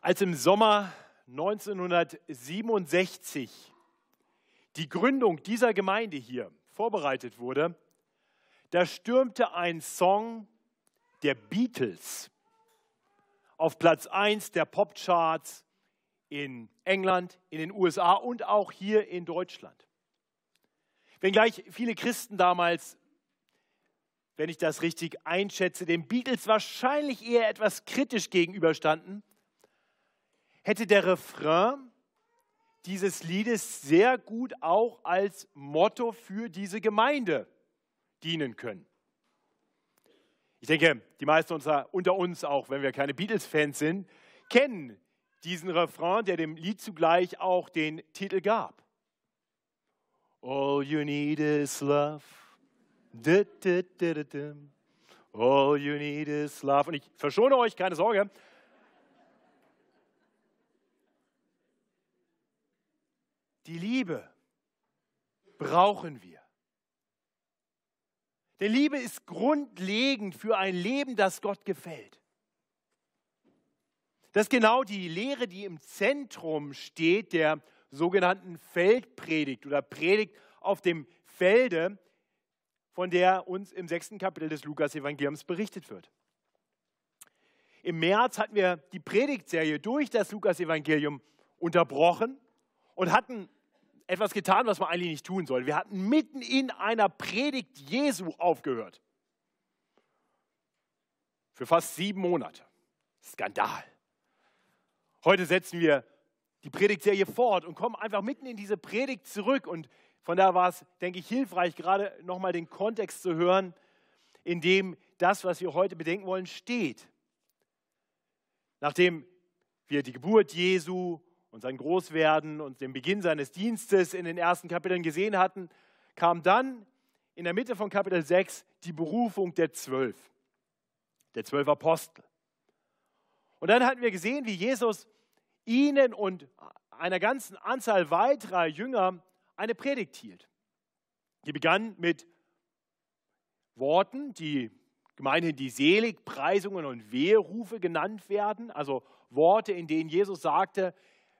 Als im Sommer 1967 die Gründung dieser Gemeinde hier vorbereitet wurde, da stürmte ein Song der Beatles auf Platz 1 der Popcharts in England, in den USA und auch hier in Deutschland. Wenngleich viele Christen damals, wenn ich das richtig einschätze, den Beatles wahrscheinlich eher etwas kritisch gegenüberstanden, hätte der Refrain dieses Liedes sehr gut auch als Motto für diese Gemeinde dienen können. Ich denke, die meisten unter, uns, auch wenn wir keine Beatles-Fans sind, kennen diesen Refrain, der dem Lied zugleich auch den Titel gab. All you need is love. All you need is love. Und ich verschone euch, keine Sorge. Die Liebe brauchen wir. Denn Liebe ist grundlegend für ein Leben, das Gott gefällt. Das ist genau die Lehre, die im Zentrum steht der sogenannten Feldpredigt oder Predigt auf dem Felde, von der uns im sechsten Kapitel des Lukas-Evangeliums berichtet wird. Im März hatten wir die Predigtserie durch das Lukas-Evangelium unterbrochen und hatten etwas getan, was man eigentlich nicht tun soll. Wir hatten mitten in einer Predigt Jesu aufgehört. Für fast sieben Monate. Skandal. Heute setzen wir die Predigtserie fort und kommen einfach mitten in diese Predigt zurück. Und von da war es, denke ich, hilfreich, gerade nochmal den Kontext zu hören, in dem das, was wir heute bedenken wollen, steht. Nachdem wir die Geburt Jesu und sein Großwerden und den Beginn seines Dienstes in den ersten Kapiteln gesehen hatten, kam dann in der Mitte von Kapitel 6 die Berufung der Zwölf, der zwölf Apostel. Und dann hatten wir gesehen, wie Jesus ihnen und einer ganzen Anzahl weiterer Jünger eine Predigt hielt. Die begann mit Worten, die gemeinhin die Seligpreisungen und Weherufe genannt werden, also Worte, in denen Jesus sagte,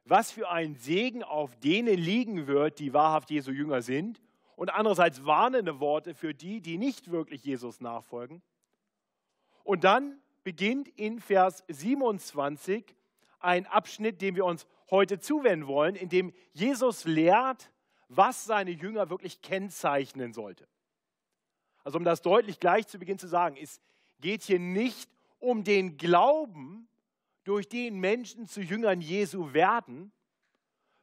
was für ein Segen auf denen liegen wird, die wahrhaft Jesu Jünger sind, und andererseits warnende Worte für die, die nicht wirklich Jesus nachfolgen. Und dann beginnt in Vers 27 ein Abschnitt, dem wir uns heute zuwenden wollen, in dem Jesus lehrt, was seine Jünger wirklich kennzeichnen sollte. Also um das deutlich gleich zu Beginn zu sagen, es geht hier nicht um den Glauben, durch den Menschen zu Jüngern Jesu werden,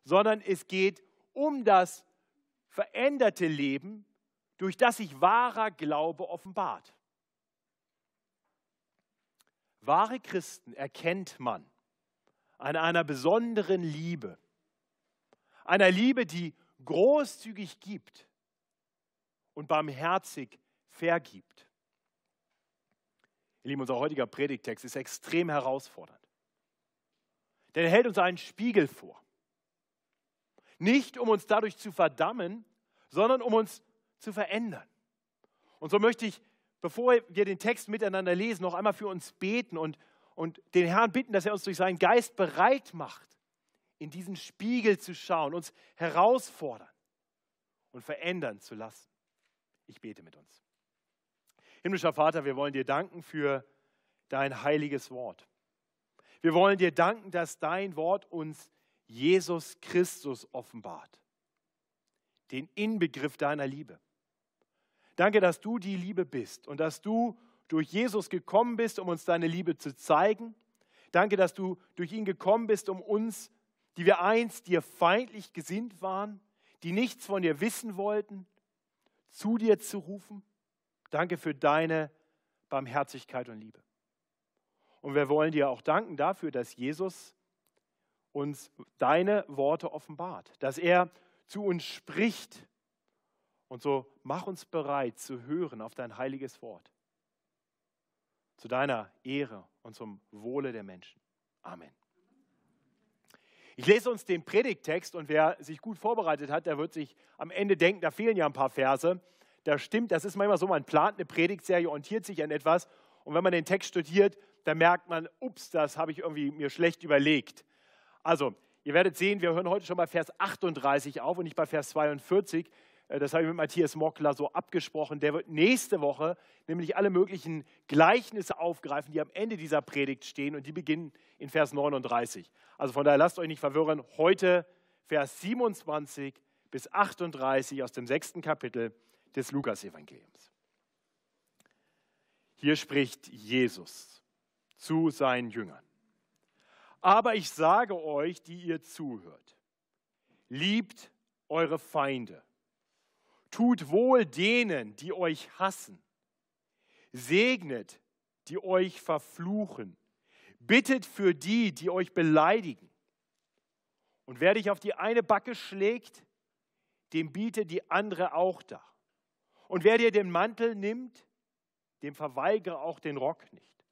sondern es geht um das veränderte Leben, durch das sich wahrer Glaube offenbart. Wahre Christen erkennt man an einer besonderen Liebe, einer Liebe, die großzügig gibt und barmherzig vergibt. Ihr Lieben, unser heutiger Predigtext ist extrem herausfordernd. Denn er hält uns einen Spiegel vor. Nicht um uns dadurch zu verdammen, sondern um uns zu verändern. Und so möchte ich, bevor wir den Text miteinander lesen, noch einmal für uns beten und, und den Herrn bitten, dass er uns durch seinen Geist bereit macht, in diesen Spiegel zu schauen, uns herausfordern und verändern zu lassen. Ich bete mit uns. Himmlischer Vater, wir wollen dir danken für dein heiliges Wort. Wir wollen dir danken, dass dein Wort uns Jesus Christus offenbart, den Inbegriff deiner Liebe. Danke, dass du die Liebe bist und dass du durch Jesus gekommen bist, um uns deine Liebe zu zeigen. Danke, dass du durch ihn gekommen bist, um uns, die wir einst dir feindlich gesinnt waren, die nichts von dir wissen wollten, zu dir zu rufen. Danke für deine Barmherzigkeit und Liebe. Und wir wollen dir auch danken dafür, dass Jesus uns deine Worte offenbart, dass er zu uns spricht. Und so mach uns bereit zu hören auf dein heiliges Wort. Zu deiner Ehre und zum Wohle der Menschen. Amen. Ich lese uns den Predigttext und wer sich gut vorbereitet hat, der wird sich am Ende denken, da fehlen ja ein paar Verse. Das stimmt, das ist manchmal so, man plant eine Predigtserie, orientiert sich an etwas Und wenn man den Text studiert, dann merkt man, ups, das habe ich irgendwie mir schlecht überlegt. Also, ihr werdet sehen, wir hören heute schon bei Vers 38 auf und nicht bei Vers 42. Äh, das habe ich mit Matthias Mockler so abgesprochen. Der wird nächste Woche nämlich alle möglichen Gleichnisse aufgreifen, die am Ende dieser Predigt stehen und die beginnen in Vers 39. Also von daher lasst euch nicht verwirren. Heute Vers 27 bis 38 aus dem sechsten Kapitel des Lukasevangeliums. Hier spricht Jesus zu seinen Jüngern. Aber ich sage euch, die ihr zuhört, liebt eure Feinde Tut wohl denen, die euch hassen. Segnet, die euch verfluchen. Bittet für die, die euch beleidigen. Und wer dich auf die eine Backe schlägt, dem biete die andere auch da. Und wer dir den Mantel nimmt, dem verweigere auch den Rock nicht.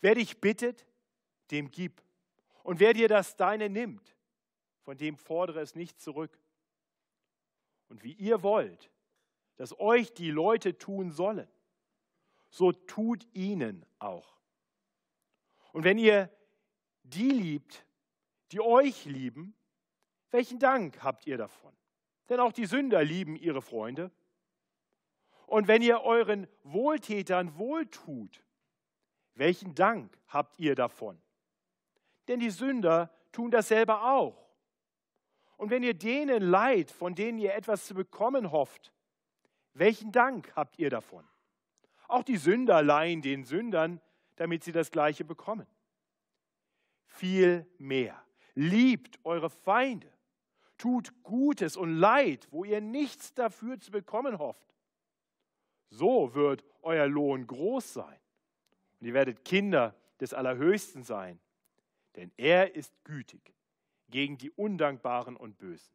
Wer dich bittet, dem gib. Und wer dir das Deine nimmt, von dem fordere es nicht zurück und wie ihr wollt, dass euch die Leute tun sollen, so tut ihnen auch. Und wenn ihr die liebt, die euch lieben, welchen Dank habt ihr davon? Denn auch die Sünder lieben ihre Freunde. Und wenn ihr euren Wohltätern wohltut, welchen Dank habt ihr davon? Denn die Sünder tun dasselbe auch. Und wenn ihr denen leid, von denen ihr etwas zu bekommen hofft, welchen Dank habt ihr davon? Auch die Sünder leihen den Sündern, damit sie das Gleiche bekommen. Viel mehr. Liebt eure Feinde. Tut Gutes und Leid, wo ihr nichts dafür zu bekommen hofft. So wird euer Lohn groß sein. Und ihr werdet Kinder des Allerhöchsten sein, denn er ist gütig gegen die Undankbaren und Bösen.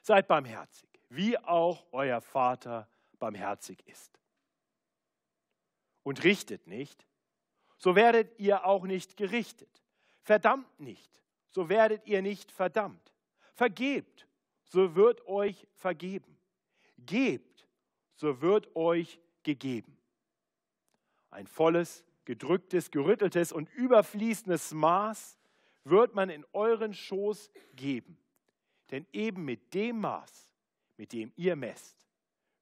Seid barmherzig, wie auch euer Vater barmherzig ist. Und richtet nicht, so werdet ihr auch nicht gerichtet. Verdammt nicht, so werdet ihr nicht verdammt. Vergebt, so wird euch vergeben. Gebt, so wird euch gegeben. Ein volles, gedrücktes, gerütteltes und überfließendes Maß wird man in euren Schoß geben. Denn eben mit dem Maß, mit dem ihr messt,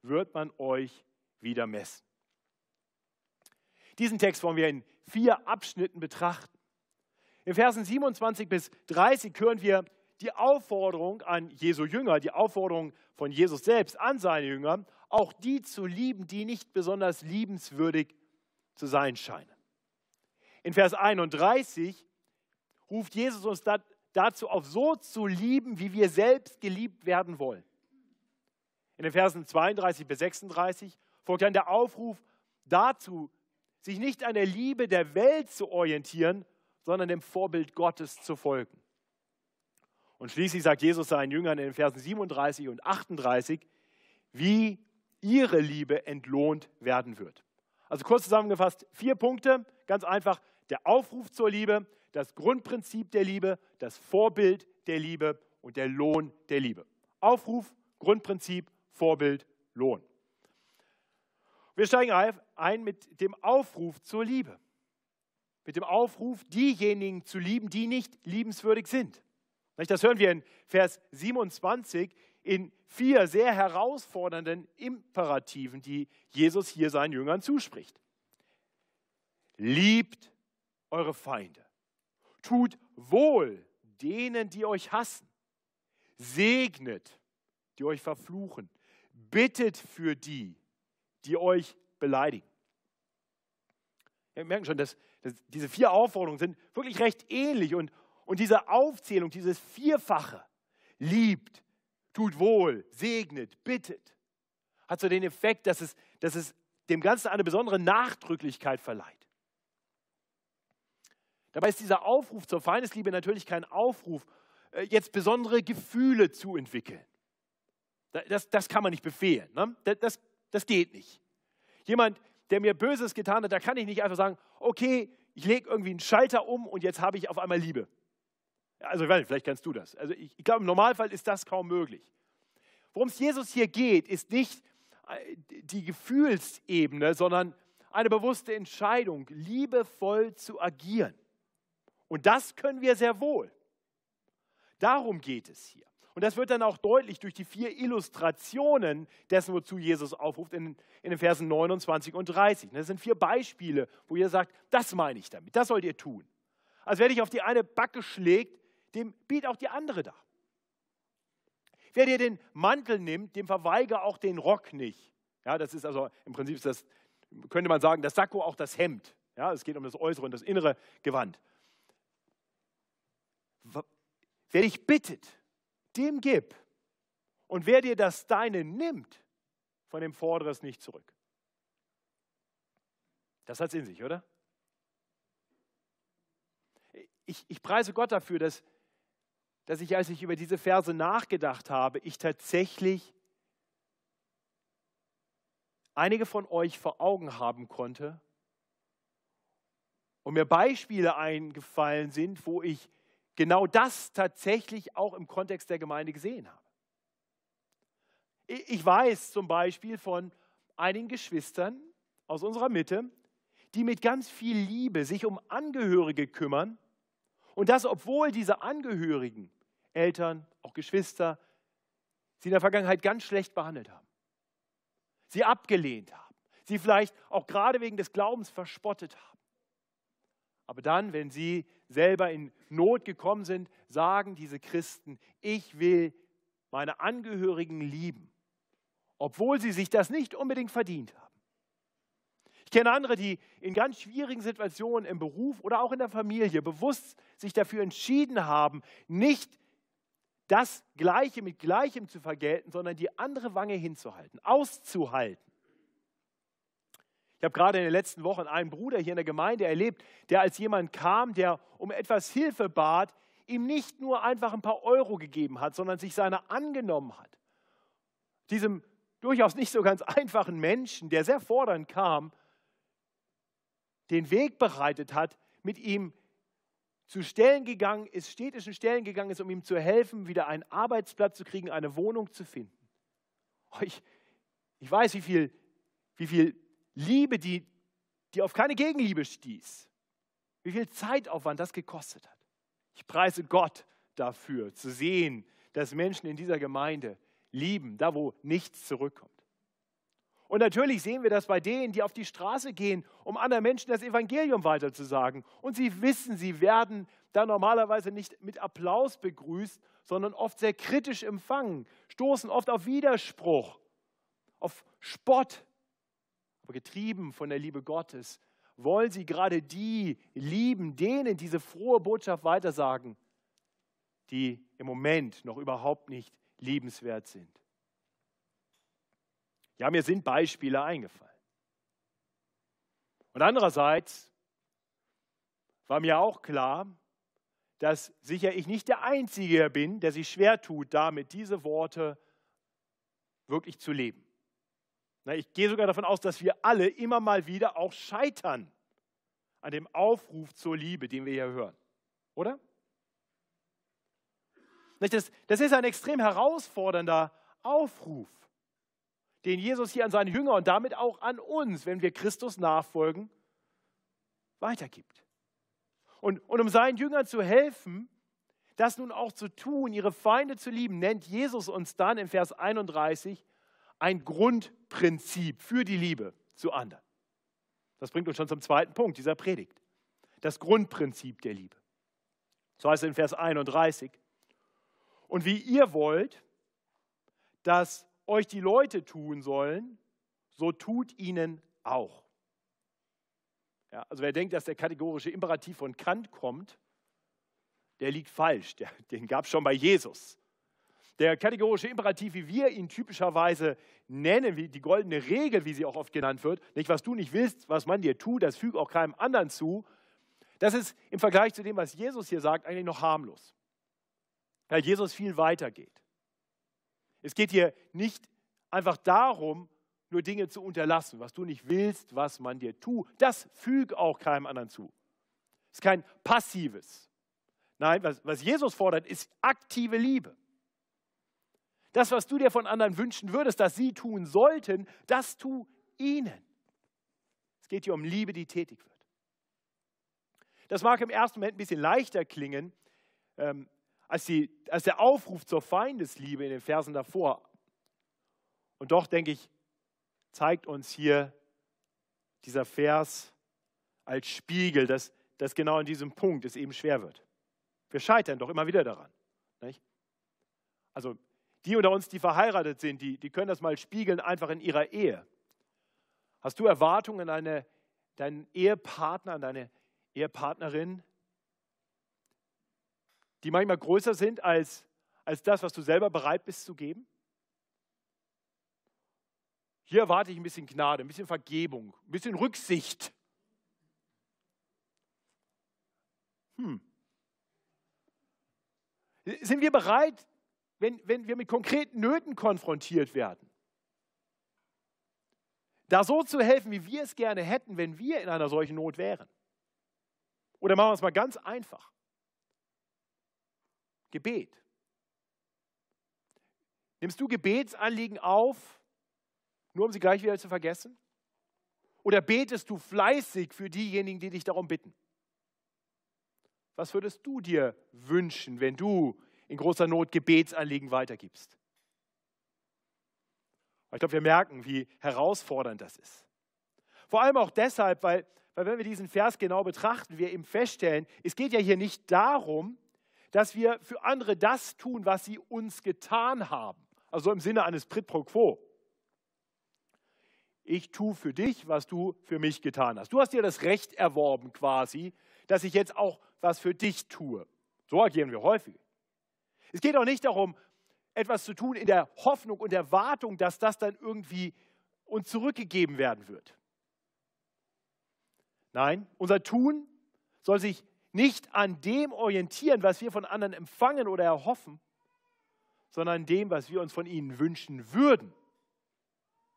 wird man euch wieder messen. Diesen Text wollen wir in vier Abschnitten betrachten. In Versen 27 bis 30 hören wir die Aufforderung an Jesu Jünger, die Aufforderung von Jesus selbst an seine Jünger, auch die zu lieben, die nicht besonders liebenswürdig zu sein scheinen. In Vers 31 ruft Jesus uns dazu auf, so zu lieben, wie wir selbst geliebt werden wollen. In den Versen 32 bis 36 folgt dann der Aufruf dazu, sich nicht an der Liebe der Welt zu orientieren, sondern dem Vorbild Gottes zu folgen. Und schließlich sagt Jesus seinen Jüngern in den Versen 37 und 38, wie ihre Liebe entlohnt werden wird. Also kurz zusammengefasst, vier Punkte, ganz einfach, der Aufruf zur Liebe, das Grundprinzip der Liebe, das Vorbild der Liebe und der Lohn der Liebe. Aufruf, Grundprinzip, Vorbild, Lohn. Wir steigen ein mit dem Aufruf zur Liebe. Mit dem Aufruf, diejenigen zu lieben, die nicht liebenswürdig sind. Das hören wir in Vers 27 in vier sehr herausfordernden Imperativen, die Jesus hier seinen Jüngern zuspricht. Liebt eure Feinde. Tut wohl denen, die euch hassen. Segnet, die euch verfluchen. Bittet für die, die euch beleidigen. Wir merken schon, dass, dass diese vier Aufforderungen sind wirklich recht ähnlich und, und diese Aufzählung, dieses Vierfache, liebt, tut wohl, segnet, bittet, hat so den Effekt, dass es, dass es dem Ganzen eine besondere Nachdrücklichkeit verleiht. Dabei ist dieser Aufruf zur Feindesliebe natürlich kein Aufruf, äh, jetzt besondere Gefühle zu entwickeln. Das, das kann man nicht befehlen. Ne? Das, das, das geht nicht. Jemand, der mir Böses getan hat, da kann ich nicht einfach sagen, okay, ich lege irgendwie einen Schalter um und jetzt habe ich auf einmal Liebe. Also vielleicht kennst du das. Also ich, ich glaube, im Normalfall ist das kaum möglich. Worum es Jesus hier geht, ist nicht äh, die Gefühlsebene, sondern eine bewusste Entscheidung, liebevoll zu agieren. Und das können wir sehr wohl. Darum geht es hier. Und das wird dann auch deutlich durch die vier Illustrationen dessen, wozu Jesus aufruft in, in den Versen 29 und 30. Das sind vier Beispiele, wo ihr sagt, das meine ich damit, das sollt ihr tun. Also wer dich auf die eine Backe schlägt, dem bietet auch die andere da. Wer dir den Mantel nimmt, dem verweigere auch den Rock nicht. Ja, das ist also im Prinzip das, könnte man sagen, das Sakko auch das Hemd. Ja, es geht um das äußere und das innere Gewand. Wer dich bittet, dem gib. Und wer dir das Deine nimmt, von dem fordere es nicht zurück. Das hat es in sich, oder? Ich, ich preise Gott dafür, dass, dass ich, als ich über diese Verse nachgedacht habe, ich tatsächlich einige von euch vor Augen haben konnte und mir Beispiele eingefallen sind, wo ich genau das tatsächlich auch im Kontext der Gemeinde gesehen habe. Ich weiß zum Beispiel von einigen Geschwistern aus unserer Mitte, die mit ganz viel Liebe sich um Angehörige kümmern und das, obwohl diese Angehörigen, Eltern, auch Geschwister, sie in der Vergangenheit ganz schlecht behandelt haben, sie abgelehnt haben, sie vielleicht auch gerade wegen des Glaubens verspottet haben. Aber dann, wenn sie selber in Not gekommen sind, sagen diese Christen, ich will meine Angehörigen lieben, obwohl sie sich das nicht unbedingt verdient haben. Ich kenne andere, die in ganz schwierigen Situationen im Beruf oder auch in der Familie bewusst sich dafür entschieden haben, nicht das Gleiche mit Gleichem zu vergelten, sondern die andere Wange hinzuhalten, auszuhalten. Ich habe gerade in den letzten Wochen einen Bruder hier in der Gemeinde erlebt, der als jemand kam, der um etwas Hilfe bat, ihm nicht nur einfach ein paar Euro gegeben hat, sondern sich seiner angenommen hat. Diesem durchaus nicht so ganz einfachen Menschen, der sehr fordernd kam, den Weg bereitet hat, mit ihm zu Stellen gegangen ist, städtischen Stellen gegangen ist, um ihm zu helfen, wieder einen Arbeitsplatz zu kriegen, eine Wohnung zu finden. Ich, ich weiß, wie viel, wie viel Liebe, die, die auf keine Gegenliebe stieß. Wie viel Zeitaufwand das gekostet hat. Ich preise Gott dafür, zu sehen, dass Menschen in dieser Gemeinde lieben, da wo nichts zurückkommt. Und natürlich sehen wir das bei denen, die auf die Straße gehen, um anderen Menschen das Evangelium weiterzusagen. Und sie wissen, sie werden da normalerweise nicht mit Applaus begrüßt, sondern oft sehr kritisch empfangen, stoßen oft auf Widerspruch, auf Spott, aber getrieben von der Liebe Gottes, wollen sie gerade die lieben, denen diese frohe Botschaft weitersagen, die im Moment noch überhaupt nicht liebenswert sind. Ja, mir sind Beispiele eingefallen. Und andererseits war mir auch klar, dass sicher ich nicht der Einzige bin, der sich schwer tut, damit diese Worte wirklich zu leben. Ich gehe sogar davon aus, dass wir alle immer mal wieder auch scheitern an dem Aufruf zur Liebe, den wir hier hören. Oder? Das, das ist ein extrem herausfordernder Aufruf, den Jesus hier an seine Jünger und damit auch an uns, wenn wir Christus nachfolgen, weitergibt. Und, und um seinen Jüngern zu helfen, das nun auch zu tun, ihre Feinde zu lieben, nennt Jesus uns dann in Vers 31 ein Grundprinzip für die Liebe zu anderen. Das bringt uns schon zum zweiten Punkt dieser Predigt. Das Grundprinzip der Liebe. So heißt es in Vers 31. Und wie ihr wollt, dass euch die Leute tun sollen, so tut ihnen auch. Ja, also wer denkt, dass der kategorische Imperativ von Kant kommt, der liegt falsch. Der, den gab es schon bei Jesus. Der kategorische Imperativ, wie wir ihn typischerweise nennen, wie die goldene Regel, wie sie auch oft genannt wird, nicht was du nicht willst, was man dir tut, das fügt auch keinem anderen zu, das ist im Vergleich zu dem, was Jesus hier sagt, eigentlich noch harmlos. Weil Jesus viel weiter geht. Es geht hier nicht einfach darum, nur Dinge zu unterlassen, was du nicht willst, was man dir tut. Das fügt auch keinem anderen zu. Es ist kein passives. Nein, was, was Jesus fordert, ist aktive Liebe. Das, was du dir von anderen wünschen würdest, dass sie tun sollten, das tu ihnen. Es geht hier um Liebe, die tätig wird. Das mag im ersten Moment ein bisschen leichter klingen ähm, als, die, als der Aufruf zur Feindesliebe in den Versen davor. Und doch, denke ich, zeigt uns hier dieser Vers als Spiegel, dass, dass genau in diesem Punkt es eben schwer wird. Wir scheitern doch immer wieder daran. Nicht? Also die unter uns, die verheiratet sind, die, die können das mal spiegeln, einfach in ihrer Ehe. Hast du Erwartungen an deine, deinen Ehepartner, an deine Ehepartnerin, die manchmal größer sind als, als das, was du selber bereit bist zu geben? Hier erwarte ich ein bisschen Gnade, ein bisschen Vergebung, ein bisschen Rücksicht. Hm. Sind wir bereit, wenn, wenn wir mit konkreten Nöten konfrontiert werden, da so zu helfen, wie wir es gerne hätten, wenn wir in einer solchen Not wären? Oder machen wir es mal ganz einfach. Gebet. Nimmst du Gebetsanliegen auf, nur um sie gleich wieder zu vergessen? Oder betest du fleißig für diejenigen, die dich darum bitten? Was würdest du dir wünschen, wenn du in großer Not Gebetsanliegen weitergibst? Ich glaube, wir merken, wie herausfordernd das ist. Vor allem auch deshalb, weil, weil wenn wir diesen Vers genau betrachten, wir eben feststellen, es geht ja hier nicht darum, dass wir für andere das tun, was sie uns getan haben. Also im Sinne eines Prit pro quo. Ich tue für dich, was du für mich getan hast. Du hast dir das Recht erworben quasi, dass ich jetzt auch was für dich tue. So agieren wir häufig. Es geht auch nicht darum, etwas zu tun in der Hoffnung und Erwartung, dass das dann irgendwie uns zurückgegeben werden wird. Nein, unser Tun soll sich nicht an dem orientieren, was wir von anderen empfangen oder erhoffen, sondern an dem, was wir uns von ihnen wünschen würden.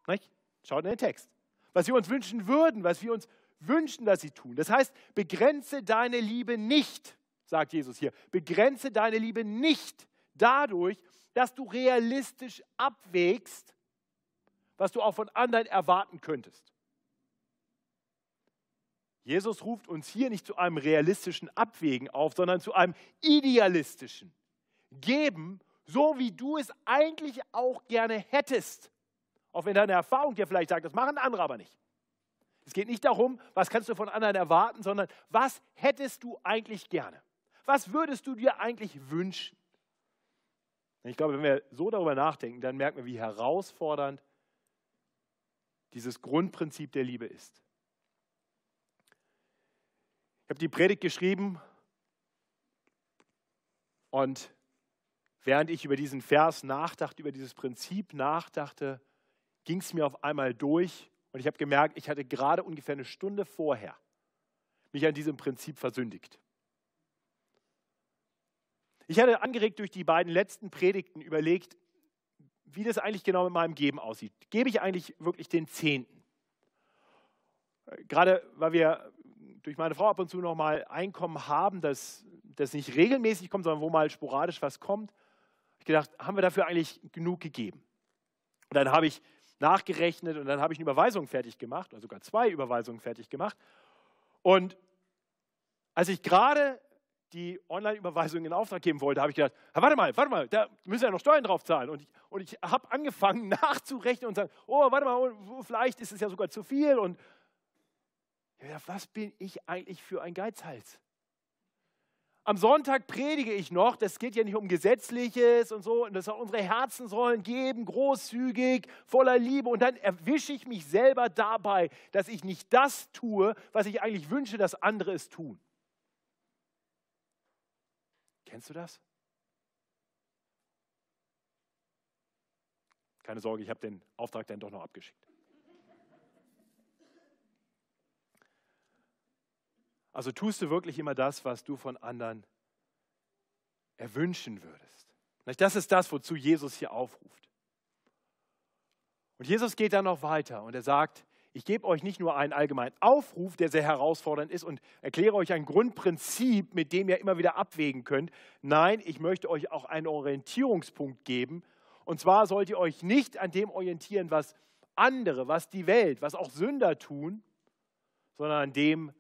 Nicht? Schaut in den Text. Was wir uns wünschen würden, was wir uns wünschen, dass sie tun. Das heißt, begrenze deine Liebe nicht, sagt Jesus hier. Begrenze deine Liebe nicht dadurch, dass du realistisch abwägst, was du auch von anderen erwarten könntest. Jesus ruft uns hier nicht zu einem realistischen Abwägen auf, sondern zu einem idealistischen Geben, so wie du es eigentlich auch gerne hättest. Auch wenn deine Erfahrung dir vielleicht sagt, das machen andere aber nicht. Es geht nicht darum, was kannst du von anderen erwarten, sondern was hättest du eigentlich gerne? Was würdest du dir eigentlich wünschen? Ich glaube, wenn wir so darüber nachdenken, dann merken wir, wie herausfordernd dieses Grundprinzip der Liebe ist. Ich habe die Predigt geschrieben und während ich über diesen Vers nachdachte, über dieses Prinzip nachdachte, ging es mir auf einmal durch und ich habe gemerkt, ich hatte gerade ungefähr eine Stunde vorher mich an diesem Prinzip versündigt. Ich hatte angeregt durch die beiden letzten Predigten überlegt, wie das eigentlich genau mit meinem Geben aussieht. Gebe ich eigentlich wirklich den Zehnten? Gerade weil wir durch meine Frau ab und zu noch mal Einkommen haben, das, das nicht regelmäßig kommt, sondern wo mal sporadisch was kommt, ich gedacht, haben wir dafür eigentlich genug gegeben? Und dann habe ich nachgerechnet und dann habe ich eine Überweisung fertig gemacht, oder sogar zwei Überweisungen fertig gemacht. Und als ich gerade die Online-Überweisung in Auftrag geben wollte, habe ich gedacht, warte mal, warte mal, da müssen ja noch Steuern drauf zahlen. Und ich, und ich habe angefangen nachzurechnen und sagen, oh, warte mal, oh, vielleicht ist es ja sogar zu viel. Und ja, was bin ich eigentlich für ein Geizhals? Am Sonntag predige ich noch, das geht ja nicht um Gesetzliches und so, und das auch unsere Herzen sollen geben, großzügig, voller Liebe. Und dann erwische ich mich selber dabei, dass ich nicht das tue, was ich eigentlich wünsche, dass andere es tun. Kennst du das? Keine Sorge, ich habe den Auftrag dann doch noch abgeschickt. Also tust du wirklich immer das, was du von anderen erwünschen würdest. Das ist das, wozu Jesus hier aufruft. Und Jesus geht dann noch weiter und er sagt, ich gebe euch nicht nur einen allgemeinen Aufruf, der sehr herausfordernd ist und erkläre euch ein Grundprinzip, mit dem ihr immer wieder abwägen könnt. Nein, ich möchte euch auch einen Orientierungspunkt geben. Und zwar sollt ihr euch nicht an dem orientieren, was andere, was die Welt, was auch Sünder tun, sondern an dem,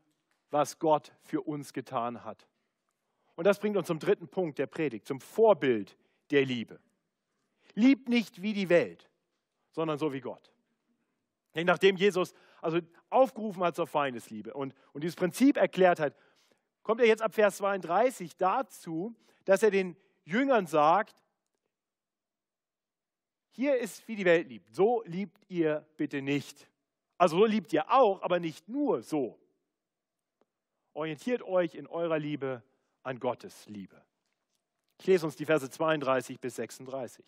was Gott für uns getan hat. Und das bringt uns zum dritten Punkt der Predigt, zum Vorbild der Liebe. Liebt nicht wie die Welt, sondern so wie Gott. Nachdem Jesus also aufgerufen hat zur Feindesliebe und, und dieses Prinzip erklärt hat, kommt er jetzt ab Vers 32 dazu, dass er den Jüngern sagt, hier ist, wie die Welt liebt. So liebt ihr bitte nicht. Also so liebt ihr auch, aber nicht nur so. Orientiert euch in eurer Liebe an Gottes Liebe. Ich lese uns die Verse 32 bis 36.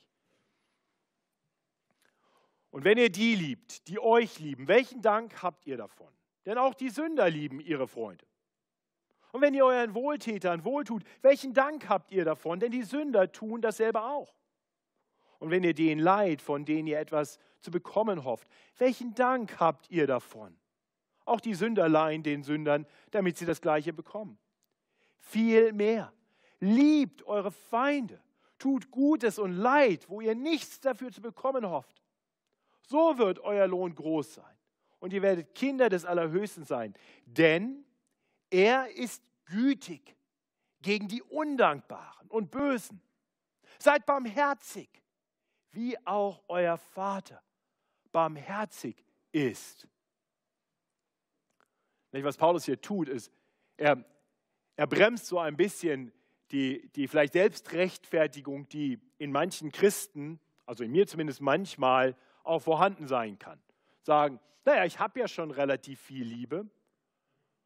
Und wenn ihr die liebt, die euch lieben, welchen Dank habt ihr davon? Denn auch die Sünder lieben ihre Freunde. Und wenn ihr euren Wohltätern wohltut, welchen Dank habt ihr davon? Denn die Sünder tun dasselbe auch. Und wenn ihr denen leid, von denen ihr etwas zu bekommen hofft, welchen Dank habt ihr davon? Auch die Sünder leihen den Sündern, damit sie das Gleiche bekommen. Viel mehr. Liebt eure Feinde, tut Gutes und Leid, wo ihr nichts dafür zu bekommen hofft. So wird euer Lohn groß sein und ihr werdet Kinder des Allerhöchsten sein, denn er ist gütig gegen die Undankbaren und Bösen. Seid barmherzig, wie auch euer Vater barmherzig ist. Was Paulus hier tut, ist, er, er bremst so ein bisschen die, die vielleicht Selbstrechtfertigung, die in manchen Christen, also in mir zumindest manchmal, auch vorhanden sein kann. Sagen, naja, ich habe ja schon relativ viel Liebe.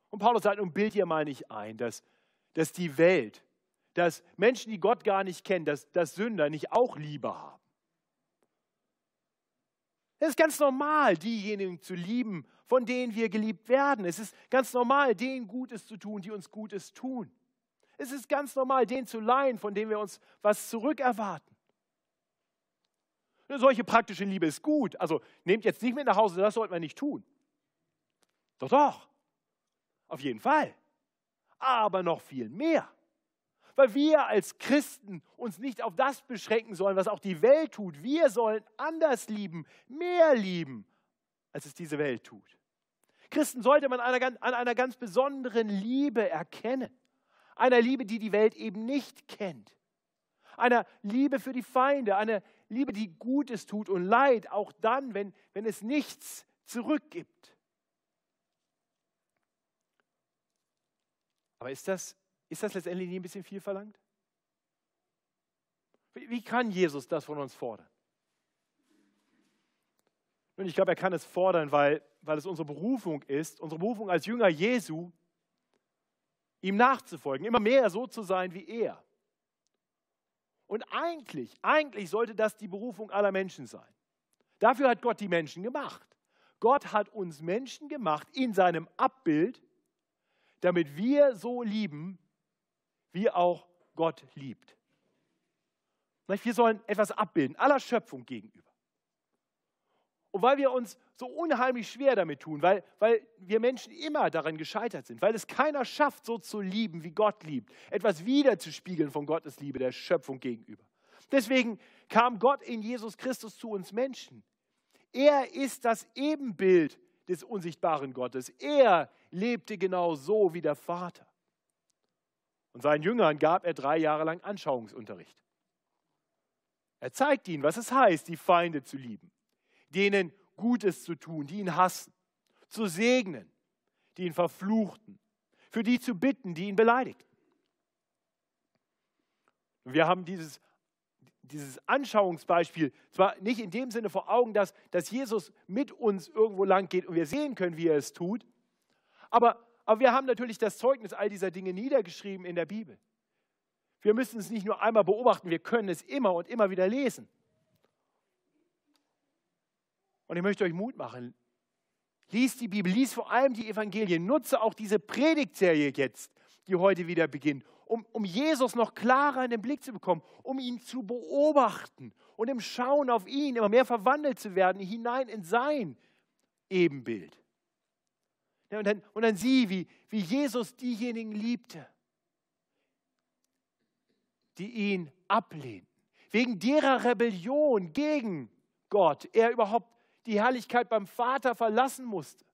Und Paulus sagt, nun bild ihr mal nicht ein, dass, dass die Welt, dass Menschen, die Gott gar nicht kennen, dass, dass Sünder nicht auch Liebe haben. Es ist ganz normal, diejenigen zu lieben, von denen wir geliebt werden. Es ist ganz normal, denen Gutes zu tun, die uns Gutes tun. Es ist ganz normal, denen zu leihen, von denen wir uns was zurückerwarten. Eine solche praktische Liebe ist gut. Also nehmt jetzt nicht mit nach Hause, das sollte man nicht tun. Doch, doch. Auf jeden Fall. Aber noch viel mehr weil wir als Christen uns nicht auf das beschränken sollen, was auch die Welt tut. Wir sollen anders lieben, mehr lieben, als es diese Welt tut. Christen sollte man an einer, an einer ganz besonderen Liebe erkennen. Einer Liebe, die die Welt eben nicht kennt. Einer Liebe für die Feinde, eine Liebe, die Gutes tut und Leid, auch dann, wenn, wenn es nichts zurückgibt. Aber ist das ist das letztendlich nicht ein bisschen viel verlangt? Wie kann Jesus das von uns fordern? Und ich glaube, er kann es fordern, weil, weil es unsere Berufung ist, unsere Berufung als Jünger Jesu, ihm nachzufolgen, immer mehr so zu sein wie er. Und eigentlich, eigentlich sollte das die Berufung aller Menschen sein. Dafür hat Gott die Menschen gemacht. Gott hat uns Menschen gemacht in seinem Abbild, damit wir so lieben, wie auch Gott liebt. Wir sollen etwas abbilden, aller Schöpfung gegenüber. Und weil wir uns so unheimlich schwer damit tun, weil, weil wir Menschen immer daran gescheitert sind, weil es keiner schafft, so zu lieben, wie Gott liebt, etwas wiederzuspiegeln von Gottes Liebe der Schöpfung gegenüber. Deswegen kam Gott in Jesus Christus zu uns Menschen. Er ist das Ebenbild des unsichtbaren Gottes. Er lebte genau so wie der Vater. Und seinen Jüngern gab er drei Jahre lang Anschauungsunterricht. Er zeigt ihnen, was es heißt, die Feinde zu lieben, denen Gutes zu tun, die ihn hassen, zu segnen, die ihn verfluchten, für die zu bitten, die ihn beleidigten. Und wir haben dieses, dieses Anschauungsbeispiel zwar nicht in dem Sinne vor Augen, dass, dass Jesus mit uns irgendwo lang geht und wir sehen können, wie er es tut, aber aber wir haben natürlich das Zeugnis all dieser Dinge niedergeschrieben in der Bibel. Wir müssen es nicht nur einmal beobachten, wir können es immer und immer wieder lesen. Und ich möchte euch Mut machen. Lies die Bibel, lies vor allem die Evangelien, nutze auch diese Predigtserie jetzt, die heute wieder beginnt, um, um Jesus noch klarer in den Blick zu bekommen, um ihn zu beobachten und im Schauen auf ihn immer mehr verwandelt zu werden, hinein in sein Ebenbild. Und, dann, und dann sieh, wie, wie Jesus diejenigen liebte, die ihn ablehnten. Wegen derer Rebellion gegen Gott er überhaupt die Herrlichkeit beim Vater verlassen musste.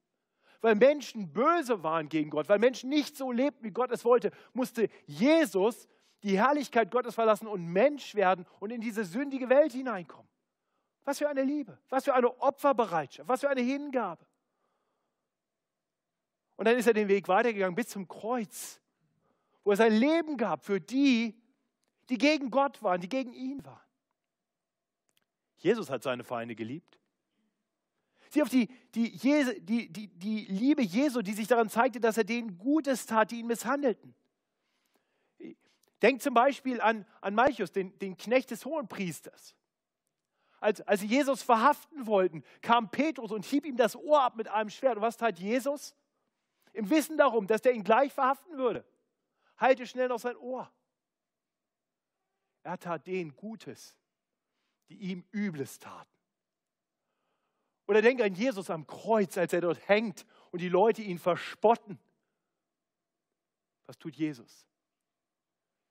weil Menschen böse waren gegen Gott, weil Menschen nicht so lebten, wie Gott es wollte, musste Jesus die Herrlichkeit Gottes verlassen und Mensch werden und in diese sündige Welt hineinkommen. Was für eine Liebe, was für eine Opferbereitschaft, was für eine Hingabe. Und dann ist er den Weg weitergegangen bis zum Kreuz, wo er sein Leben gab für die, die gegen Gott waren, die gegen ihn waren. Jesus hat seine Feinde geliebt. Sieh auf die, die, die, die, die Liebe Jesu, die sich daran zeigte, dass er denen Gutes tat, die ihn misshandelten. Denk zum Beispiel an, an Malchus, den, den Knecht des Hohenpriesters. Als, als sie Jesus verhaften wollten, kam Petrus und hieb ihm das Ohr ab mit einem Schwert. Und was tat Jesus? Im Wissen darum, dass der ihn gleich verhaften würde, halte schnell noch sein Ohr. Er tat denen Gutes, die ihm Übles taten. Oder denke an Jesus am Kreuz, als er dort hängt und die Leute ihn verspotten. Was tut Jesus?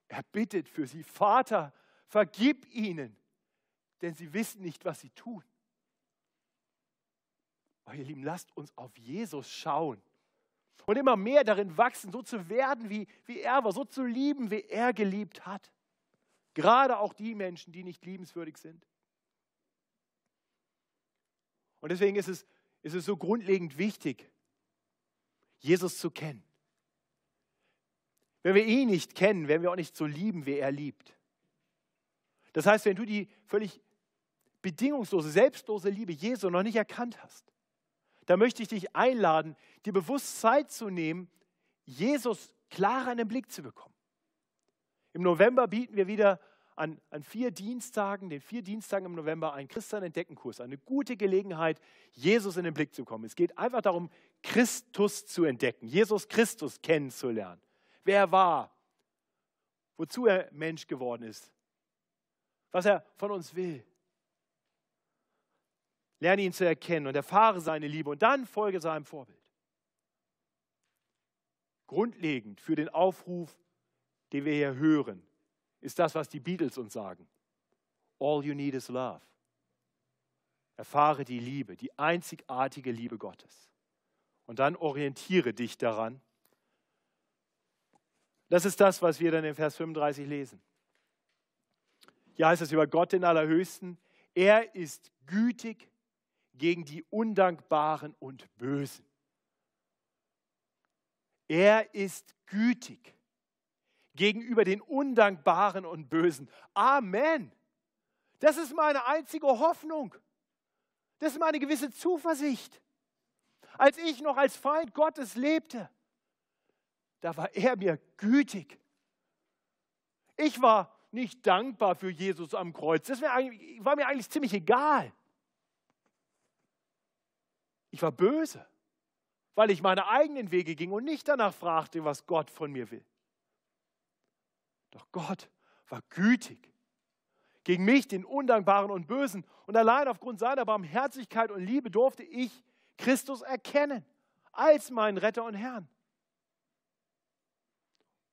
Er bittet für sie, Vater, vergib ihnen, denn sie wissen nicht, was sie tun. Oh, ihr Lieben, lasst uns auf Jesus schauen und immer mehr darin wachsen, so zu werden, wie, wie er war, so zu lieben, wie er geliebt hat. Gerade auch die Menschen, die nicht liebenswürdig sind. Und deswegen ist es, ist es so grundlegend wichtig, Jesus zu kennen. Wenn wir ihn nicht kennen, werden wir auch nicht so lieben, wie er liebt. Das heißt, wenn du die völlig bedingungslose, selbstlose Liebe Jesu noch nicht erkannt hast, da möchte ich dich einladen, dir bewusst Zeit zu nehmen, Jesus klarer in den Blick zu bekommen. Im November bieten wir wieder an, an vier Dienstagen, den vier Dienstagen im November, einen Christian-Entdecken-Kurs. Eine gute Gelegenheit, Jesus in den Blick zu kommen. Es geht einfach darum, Christus zu entdecken, Jesus Christus kennenzulernen. Wer er war, wozu er Mensch geworden ist, was er von uns will. Lerne ihn zu erkennen und erfahre seine Liebe und dann folge seinem Vorbild. Grundlegend für den Aufruf, den wir hier hören, ist das, was die Beatles uns sagen. All you need is love. Erfahre die Liebe, die einzigartige Liebe Gottes. Und dann orientiere dich daran. Das ist das, was wir dann in Vers 35 lesen. Hier heißt es über Gott den Allerhöchsten. Er ist gütig gegen die Undankbaren und Bösen. Er ist gütig gegenüber den Undankbaren und Bösen. Amen. Das ist meine einzige Hoffnung. Das ist meine gewisse Zuversicht. Als ich noch als Feind Gottes lebte, da war er mir gütig. Ich war nicht dankbar für Jesus am Kreuz. Das war mir eigentlich ziemlich egal. Ich war böse, weil ich meine eigenen Wege ging und nicht danach fragte, was Gott von mir will. Doch Gott war gütig gegen mich, den Undankbaren und Bösen. Und allein aufgrund seiner Barmherzigkeit und Liebe durfte ich Christus erkennen als meinen Retter und Herrn.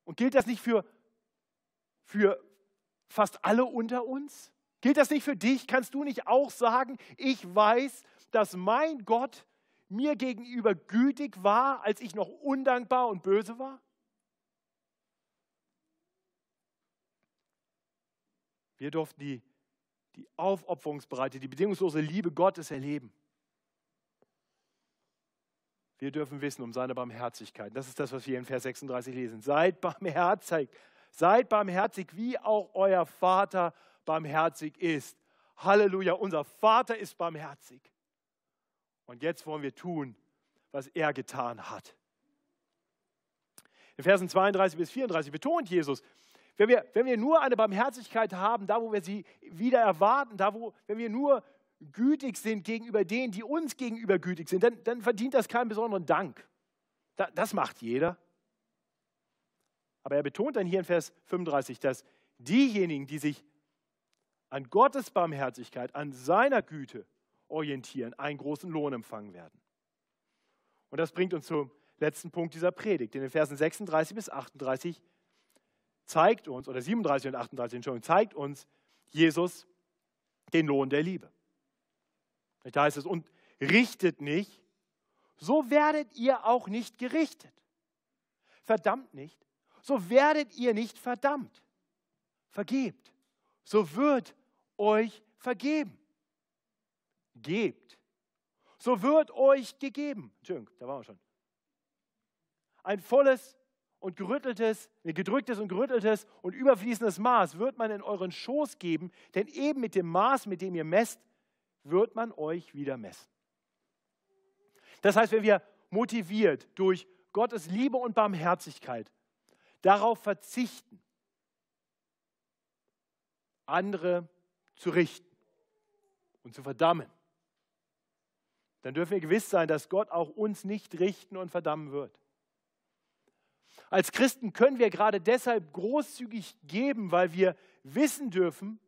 Und gilt das nicht für, für fast alle unter uns? Gilt das nicht für dich? Kannst du nicht auch sagen, ich weiß, dass mein Gott mir gegenüber gütig war, als ich noch undankbar und böse war? Wir durften die, die aufopferungsbereite, die bedingungslose Liebe Gottes erleben. Wir dürfen wissen um seine Barmherzigkeit. Das ist das, was wir in Vers 36 lesen. Seid barmherzig, seid barmherzig, wie auch euer Vater barmherzig ist. Halleluja, unser Vater ist barmherzig. Und jetzt wollen wir tun, was er getan hat. In Versen 32 bis 34 betont Jesus, wenn wir, wenn wir nur eine Barmherzigkeit haben, da wo wir sie wieder erwarten, da wo, wenn wir nur gütig sind gegenüber denen, die uns gegenüber gütig sind, dann, dann verdient das keinen besonderen Dank. Da, das macht jeder. Aber er betont dann hier in Vers 35, dass diejenigen, die sich an Gottes Barmherzigkeit, an seiner Güte orientieren, einen großen Lohn empfangen werden. Und das bringt uns zum letzten Punkt dieser Predigt. In den Versen 36 bis 38 zeigt uns, oder 37 und 38, Entschuldigung, zeigt uns Jesus den Lohn der Liebe. Da heißt es, und richtet nicht, so werdet ihr auch nicht gerichtet. Verdammt nicht, so werdet ihr nicht verdammt. Vergebt, so wird euch vergeben. Gebt, so wird euch gegeben. Entschuldigung, da waren wir schon. Ein volles und gerütteltes, gedrücktes und gerütteltes und überfließendes Maß wird man in euren Schoß geben, denn eben mit dem Maß, mit dem ihr messt, wird man euch wieder messen. Das heißt, wenn wir motiviert durch Gottes Liebe und Barmherzigkeit darauf verzichten, andere zu richten und zu verdammen, dann dürfen wir gewiss sein, dass Gott auch uns nicht richten und verdammen wird. Als Christen können wir gerade deshalb großzügig geben, weil wir wissen dürfen,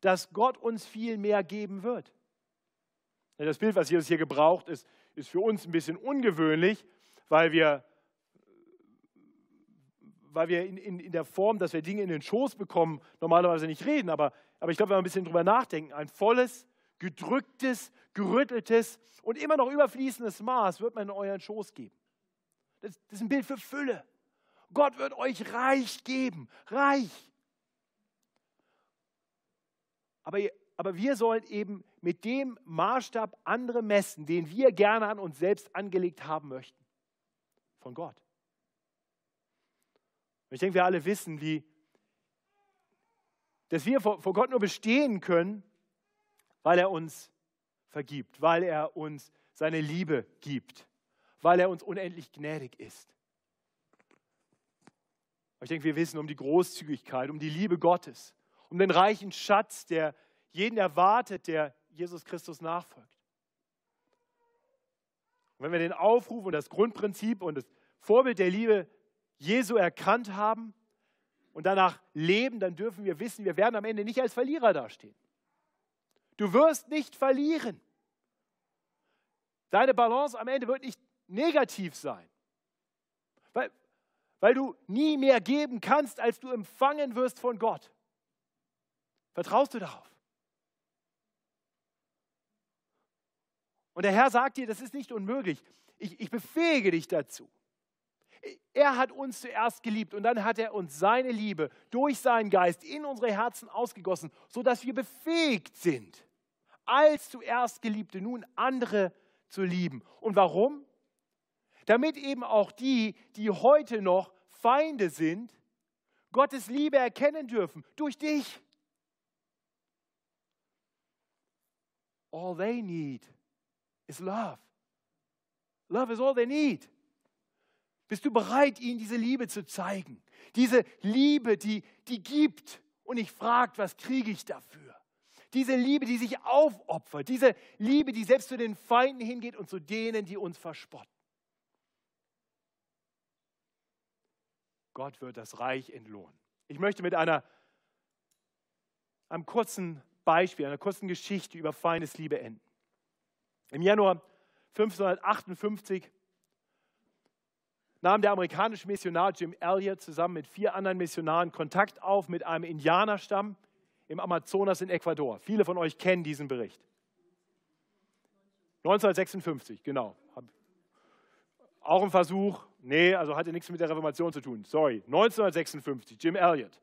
dass Gott uns viel mehr geben wird. Das Bild, was Jesus hier gebraucht, ist, ist für uns ein bisschen ungewöhnlich, weil wir, weil wir in, in, in der Form, dass wir Dinge in den Schoß bekommen, normalerweise nicht reden. Aber, aber ich glaube, wenn wir ein bisschen drüber nachdenken, ein volles, gedrücktes, gerütteltes und immer noch überfließendes Maß wird man in euren Schoß geben. Das, das ist ein Bild für Fülle. Gott wird euch reich geben, reich. Aber, aber wir sollen eben mit dem Maßstab andere messen, den wir gerne an uns selbst angelegt haben möchten. Von Gott. Ich denke, wir alle wissen, wie, dass wir vor, vor Gott nur bestehen können, weil er uns vergibt, weil er uns seine Liebe gibt, weil er uns unendlich gnädig ist. Ich denke, wir wissen um die Großzügigkeit, um die Liebe Gottes, um den reichen Schatz, der jeden erwartet, der Jesus Christus nachfolgt. Und wenn wir den Aufruf und das Grundprinzip und das Vorbild der Liebe Jesu erkannt haben und danach leben, dann dürfen wir wissen, wir werden am Ende nicht als Verlierer dastehen. Du wirst nicht verlieren. Deine Balance am Ende wird nicht negativ sein. Weil, weil du nie mehr geben kannst, als du empfangen wirst von Gott. Vertraust du darauf? Und der Herr sagt dir, das ist nicht unmöglich. Ich, ich befähige dich dazu. Er hat uns zuerst geliebt und dann hat er uns seine Liebe durch seinen Geist in unsere Herzen ausgegossen, sodass wir befähigt sind, als zuerst Geliebte nun andere zu lieben. Und warum? damit eben auch die, die heute noch Feinde sind, Gottes Liebe erkennen dürfen durch dich. All they need is love. Love is all they need. Bist du bereit, ihnen diese Liebe zu zeigen? Diese Liebe, die, die gibt und nicht fragt, was kriege ich dafür? Diese Liebe, die sich aufopfert. Diese Liebe, die selbst zu den Feinden hingeht und zu denen, die uns verspotten. Gott wird das Reich entlohnen. Ich möchte mit einer, einem kurzen Beispiel, einer kurzen Geschichte über Feindesliebe enden. Im Januar 1558 nahm der amerikanische Missionar Jim Elliot zusammen mit vier anderen Missionaren Kontakt auf mit einem Indianerstamm im Amazonas in Ecuador. Viele von euch kennen diesen Bericht. 1956, genau. Auch ein Versuch, nee, also hatte nichts mit der Reformation zu tun. Sorry, 1956, Jim Elliot.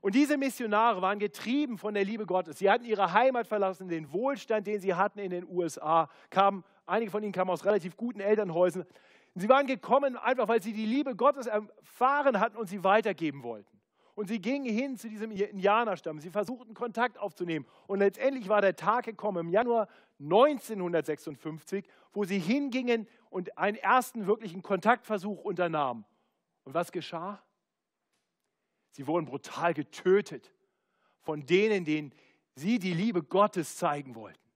Und diese Missionare waren getrieben von der Liebe Gottes. Sie hatten ihre Heimat verlassen, den Wohlstand, den sie hatten in den USA. Kamen, einige von ihnen kamen aus relativ guten Elternhäusern. Sie waren gekommen, einfach weil sie die Liebe Gottes erfahren hatten und sie weitergeben wollten. Und sie gingen hin zu diesem Indianerstamm. Sie versuchten Kontakt aufzunehmen. Und letztendlich war der Tag gekommen im Januar 1956, wo sie hingingen und einen ersten wirklichen Kontaktversuch unternahmen. Und was geschah? Sie wurden brutal getötet von denen, denen sie die Liebe Gottes zeigen wollten.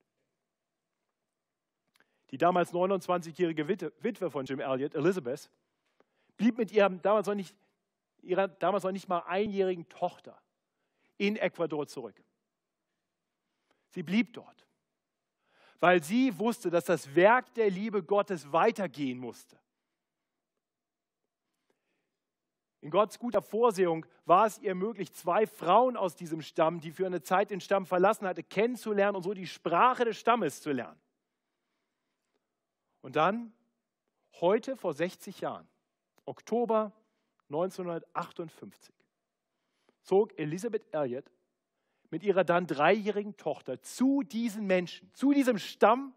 Die damals 29-jährige Witwe von Jim Elliot, Elizabeth, blieb mit ihrem damals noch nicht ihrer damals noch nicht mal einjährigen Tochter in Ecuador zurück. Sie blieb dort, weil sie wusste, dass das Werk der Liebe Gottes weitergehen musste. In Gottes guter Vorsehung war es ihr möglich, zwei Frauen aus diesem Stamm, die für eine Zeit den Stamm verlassen hatte, kennenzulernen und so die Sprache des Stammes zu lernen. Und dann, heute vor 60 Jahren, Oktober 1958, zog Elisabeth Elliot mit ihrer dann dreijährigen Tochter zu diesen Menschen, zu diesem Stamm,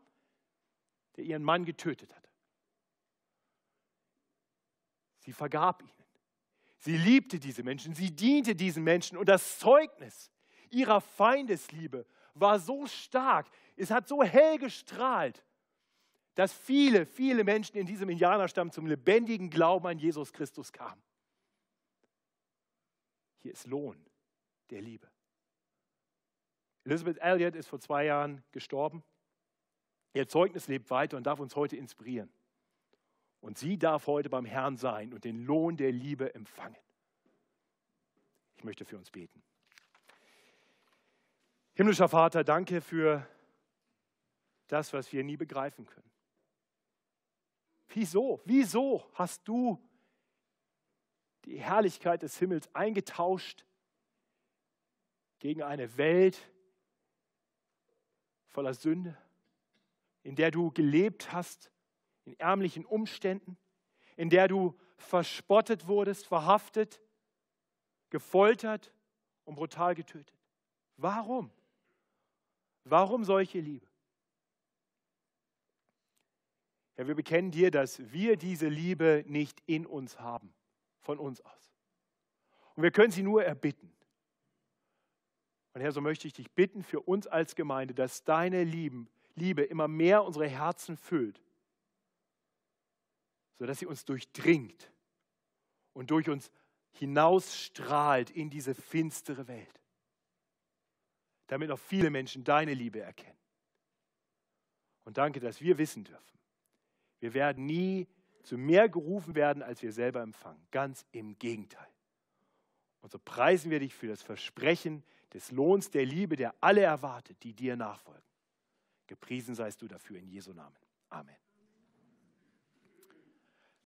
der ihren Mann getötet hatte. Sie vergab ihnen. Sie liebte diese Menschen, sie diente diesen Menschen und das Zeugnis ihrer Feindesliebe war so stark, es hat so hell gestrahlt, dass viele, viele Menschen in diesem Indianerstamm zum lebendigen Glauben an Jesus Christus kamen. Hier ist Lohn der Liebe. Elizabeth Elliot ist vor zwei Jahren gestorben. Ihr Zeugnis lebt weiter und darf uns heute inspirieren. Und sie darf heute beim Herrn sein und den Lohn der Liebe empfangen. Ich möchte für uns beten. Himmlischer Vater, danke für das, was wir nie begreifen können. Wieso? Wieso hast du die Herrlichkeit des Himmels eingetauscht gegen eine Welt voller Sünde, in der du gelebt hast, in ärmlichen Umständen, in der du verspottet wurdest, verhaftet, gefoltert und brutal getötet. Warum? Warum solche Liebe? Ja, wir bekennen dir, dass wir diese Liebe nicht in uns haben, von uns aus. Und wir können sie nur erbitten. Und Herr, so möchte ich dich bitten für uns als Gemeinde, dass deine Liebe, Liebe immer mehr unsere Herzen füllt, sodass sie uns durchdringt und durch uns hinausstrahlt in diese finstere Welt, damit noch viele Menschen deine Liebe erkennen. Und danke, dass wir wissen dürfen, wir werden nie zu mehr gerufen werden, als wir selber empfangen. Ganz im Gegenteil. Und so preisen wir dich für das Versprechen des Lohns der Liebe, der alle erwartet, die dir nachfolgen. Gepriesen seist du dafür in Jesu Namen. Amen.